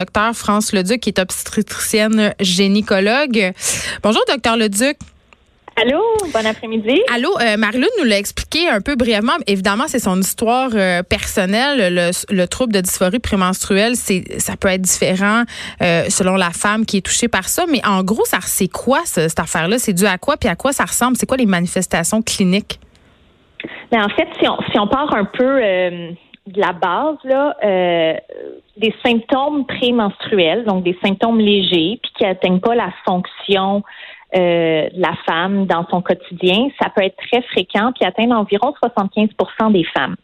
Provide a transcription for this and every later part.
Docteur France Leduc, qui est obstétricienne gynécologue. Bonjour, docteur Leduc. Allô, bon après-midi. Allô, euh, Marilyn nous l'a expliqué un peu brièvement. Évidemment, c'est son histoire euh, personnelle. Le, trouble de dysphorie prémenstruelle, c'est ça peut être différent euh, selon la femme qui est touchée par ça. Mais en gros, ça c'est quoi cette affaire-là? C'est dû à quoi? Puis à quoi ça ressemble? C'est quoi les manifestations cliniques? Ben, en fait, si on, si on part un peu de la base, là, euh, des symptômes prémenstruels, donc des symptômes légers, puis qui n'atteignent pas la fonction euh, de la femme dans son quotidien, ça peut être très fréquent, puis atteindre environ 75 des femmes.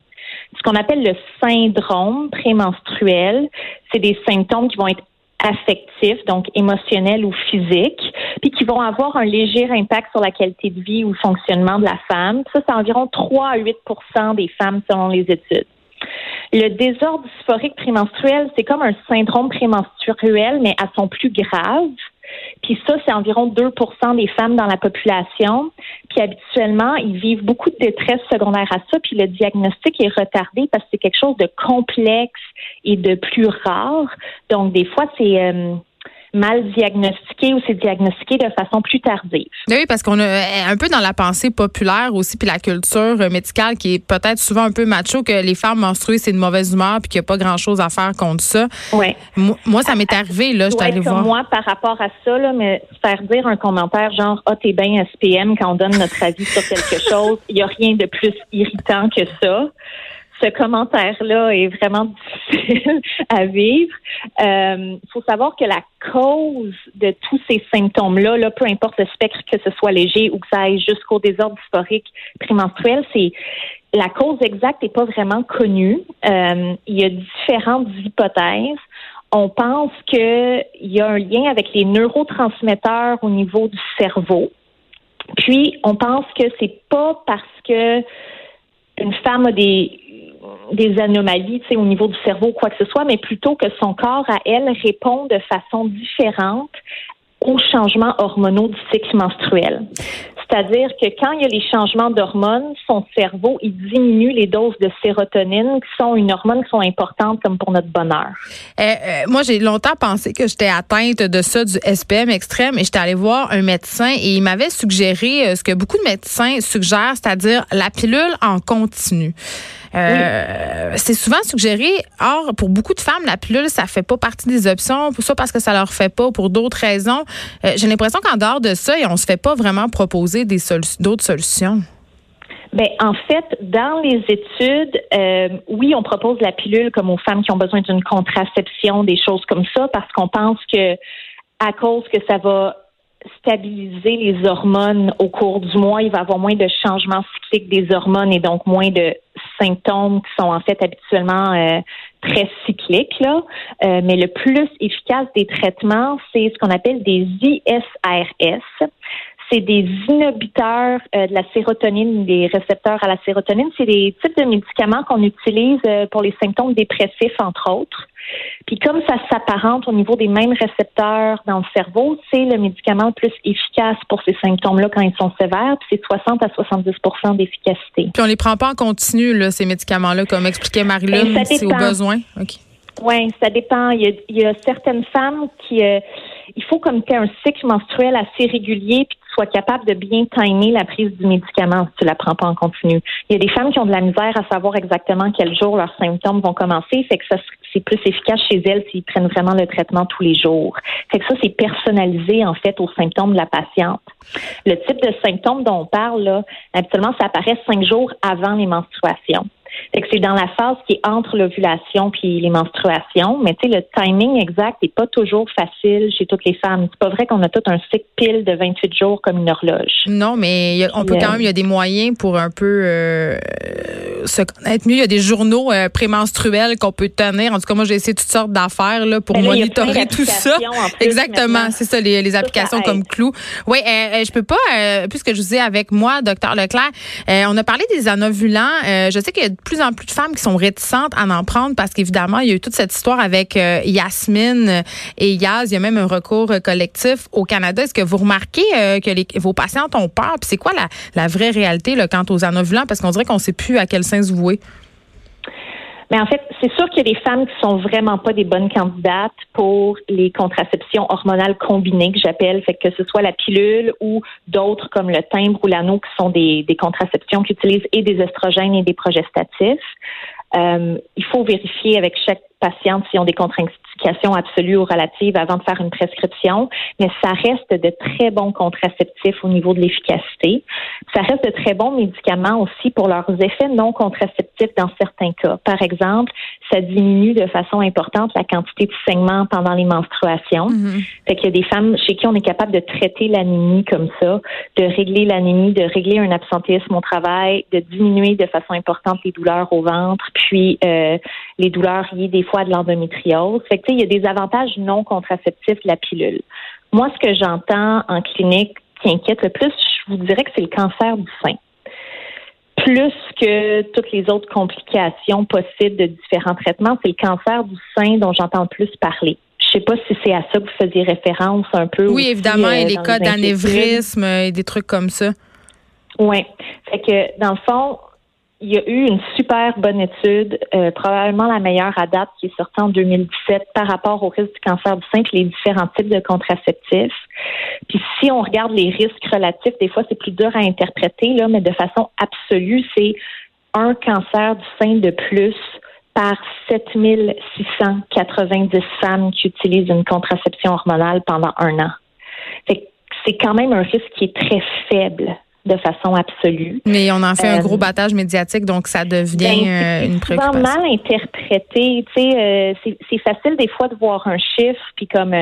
Ce qu'on appelle le syndrome prémenstruel, c'est des symptômes qui vont être affectifs, donc émotionnels ou physiques, puis qui vont avoir un léger impact sur la qualité de vie ou le fonctionnement de la femme. Ça, c'est environ 3 à 8% des femmes selon les études. Le désordre dysphorique prémenstruel, c'est comme un syndrome prémenstruel, mais à son plus grave. Puis ça, c'est environ 2% des femmes dans la population. Puis habituellement, ils vivent beaucoup de détresse secondaire à ça. Puis le diagnostic est retardé parce que c'est quelque chose de complexe et de plus rare. Donc des fois, c'est euh, mal diagnostiqué ou c'est diagnostiqué de façon plus tardive. Oui, parce qu'on est un peu dans la pensée populaire aussi, puis la culture médicale qui est peut-être souvent un peu macho, que les femmes menstruées, c'est une mauvaise humeur, puis qu'il n'y a pas grand-chose à faire contre ça. Oui. Moi, ça m'est arrivé, là, je allée voir. Moi, par rapport à ça, là, mais faire dire un commentaire genre « Ah, t'es bien SPM » quand on donne notre avis sur quelque chose, il n'y a rien de plus irritant que ça ce commentaire-là est vraiment difficile à vivre. Il euh, faut savoir que la cause de tous ces symptômes-là, là, peu importe le spectre, que ce soit léger ou que ça aille jusqu'au désordre dysphorique prémenstruel, c'est la cause exacte n'est pas vraiment connue. Euh, il y a différentes hypothèses. On pense qu'il y a un lien avec les neurotransmetteurs au niveau du cerveau. Puis, on pense que c'est pas parce que une femme a des des anomalies au niveau du cerveau ou quoi que ce soit, mais plutôt que son corps à elle répond de façon différente aux changements hormonaux du cycle menstruel. C'est-à-dire que quand il y a les changements d'hormones, son cerveau, il diminue les doses de sérotonine, qui sont une hormone qui sont importantes comme pour notre bonheur. Euh, euh, moi, j'ai longtemps pensé que j'étais atteinte de ça, du SPM extrême, et j'étais allée voir un médecin et il m'avait suggéré euh, ce que beaucoup de médecins suggèrent, c'est-à-dire la pilule en continu. C'est souvent suggéré. Or, pour beaucoup de femmes, la pilule, ça fait pas partie des options, pour ça parce que ça leur fait pas, pour d'autres raisons. J'ai l'impression qu'en dehors de ça, on se fait pas vraiment proposer d'autres solutions? Ben, en fait, dans les études, euh, oui, on propose la pilule comme aux femmes qui ont besoin d'une contraception, des choses comme ça, parce qu'on pense que à cause que ça va stabiliser les hormones au cours du mois, il va avoir moins de changements cycliques des hormones et donc moins de symptômes qui sont en fait habituellement euh, très cycliques. Là. Euh, mais le plus efficace des traitements, c'est ce qu'on appelle des ISRS c'est des inhibiteurs euh, de la sérotonine, des récepteurs à la sérotonine. C'est des types de médicaments qu'on utilise euh, pour les symptômes dépressifs, entre autres. Puis comme ça s'apparente au niveau des mêmes récepteurs dans le cerveau, c'est le médicament le plus efficace pour ces symptômes-là quand ils sont sévères. Puis c'est 60 à 70 d'efficacité. Puis on les prend pas en continu, là, ces médicaments-là, comme expliquait Marilyn, ben, c'est au besoin? Oui, ça dépend. Il y, a, certaines femmes qui... Euh, il faut comme tu un cycle menstruel assez régulier puis sois capable de bien timer la prise du médicament si tu la prends pas en continu. Il y a des femmes qui ont de la misère à savoir exactement quel jour leurs symptômes vont commencer, fait que ça c'est plus efficace chez elles s'ils prennent vraiment le traitement tous les jours. Fait que ça c'est personnalisé en fait aux symptômes de la patiente. Le type de symptômes dont on parle là, habituellement ça apparaît cinq jours avant les menstruations c'est dans la phase qui est entre l'ovulation puis les menstruations, mais tu sais, le timing exact n'est pas toujours facile chez toutes les femmes. C'est pas vrai qu'on a tout un cycle pile de 28 jours comme une horloge. Non, mais on peut quand même, il y a des moyens pour un peu euh, se connaître mieux. Il y a des journaux euh, prémenstruels qu'on peut tenir. En tout cas, moi, j'ai essayé toutes sortes d'affaires là, pour ben monitorer tout ça. Exactement, c'est ça, les, applications comme Clou. Oui, euh, euh, je peux pas, puisque je vous ai avec moi, docteur Leclerc, on a parlé des anovulants. je sais qu'il y a plus en plus de femmes qui sont réticentes à en prendre parce qu'évidemment, il y a eu toute cette histoire avec Yasmine et Yaz. Il y a même un recours collectif au Canada. Est-ce que vous remarquez que vos patientes ont peur? Puis c'est quoi la, vraie réalité là, quant aux anovulants? Parce qu'on dirait qu'on ne sait plus à quel sens se vouer. Mais en fait, c'est sûr qu'il y a des femmes qui sont vraiment pas des bonnes candidates pour les contraceptions hormonales combinées que j'appelle, fait que ce soit la pilule ou d'autres comme le timbre ou l'anneau qui sont des, contraceptions qui utilisent et des estrogènes et des progestatifs. Euh, il faut vérifier avec chaque patiente s'ils ont des contre-indications absolues ou relatives avant de faire une prescription, mais ça reste de très bons contraceptifs au niveau de l'efficacité. Ça reste de très bons médicaments aussi pour leurs effets non contraceptifs dans certains cas. Par exemple, ça diminue de façon importante la quantité de saignements pendant les menstruations. Mm-hmm. Fait qu'il y a des femmes chez qui on est capable de traiter l'anémie comme ça, de régler l'anémie, de régler un absentéisme au travail, de diminuer de façon importante les douleurs au ventre, puis euh, les douleurs liées des fois de l'endométriose. Fait que, il y a des avantages non contraceptifs de la pilule. Moi, ce que j'entends en clinique qui inquiète le plus, je vous dirais que c'est le cancer du sein. Plus que toutes les autres complications possibles de différents traitements, c'est le cancer du sein dont j'entends le plus parler. Je sais pas si c'est à ça que vous faisiez référence un peu. Oui, évidemment, il y a des cas d'anévrisme et des trucs comme ça. Oui. Fait que, dans le fond, il y a eu une super bonne étude, euh, probablement la meilleure à date, qui est sortie en 2017 par rapport au risque du cancer du sein et les différents types de contraceptifs. Puis si on regarde les risques relatifs, des fois c'est plus dur à interpréter, là, mais de façon absolue, c'est un cancer du sein de plus par 7690 femmes qui utilisent une contraception hormonale pendant un an. C'est quand même un risque qui est très faible de façon absolue. Mais on en fait un gros euh, battage médiatique, donc ça devient ben, euh, une préoccupation. mal interprété. Tu sais, euh, c'est facile des fois de voir un chiffre, puis comme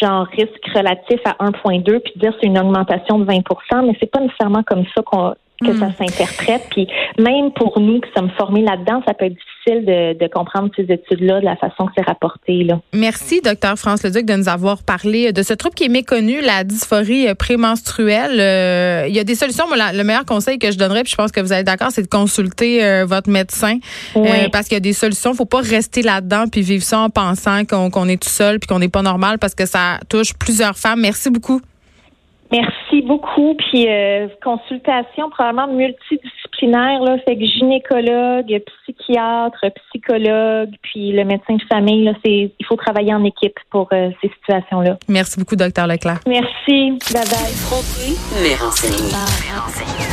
genre risque relatif à 1,2, puis dire c'est une augmentation de 20 mais c'est pas nécessairement comme ça qu'on que ça hmm. s'interprète. Puis même pour nous qui sommes formés là-dedans, ça peut être difficile de, comprendre ces études-là de la façon que c'est rapporté. Là. Merci, docteur France Leduc, de nous avoir parlé de ce trouble qui est méconnu, la dysphorie prémenstruelle. Euh, il y a des solutions. Moi, le meilleur conseil que je donnerais, puis je pense que vous êtes d'accord, c'est de consulter euh, votre médecin euh, parce qu'il y a des solutions. Faut pas rester là-dedans puis vivre ça en pensant qu'on est tout seul puis qu'on n'est pas normal parce que ça touche plusieurs femmes. Merci beaucoup. Merci beaucoup. Puis euh, consultation probablement multidisciplinaire, là, fait que gynécologue, psychiatre, psychologue, puis le médecin de famille, là, c'est il faut travailler en équipe pour euh, ces situations-là. Merci beaucoup, docteur Leclerc. Merci. Bye bye.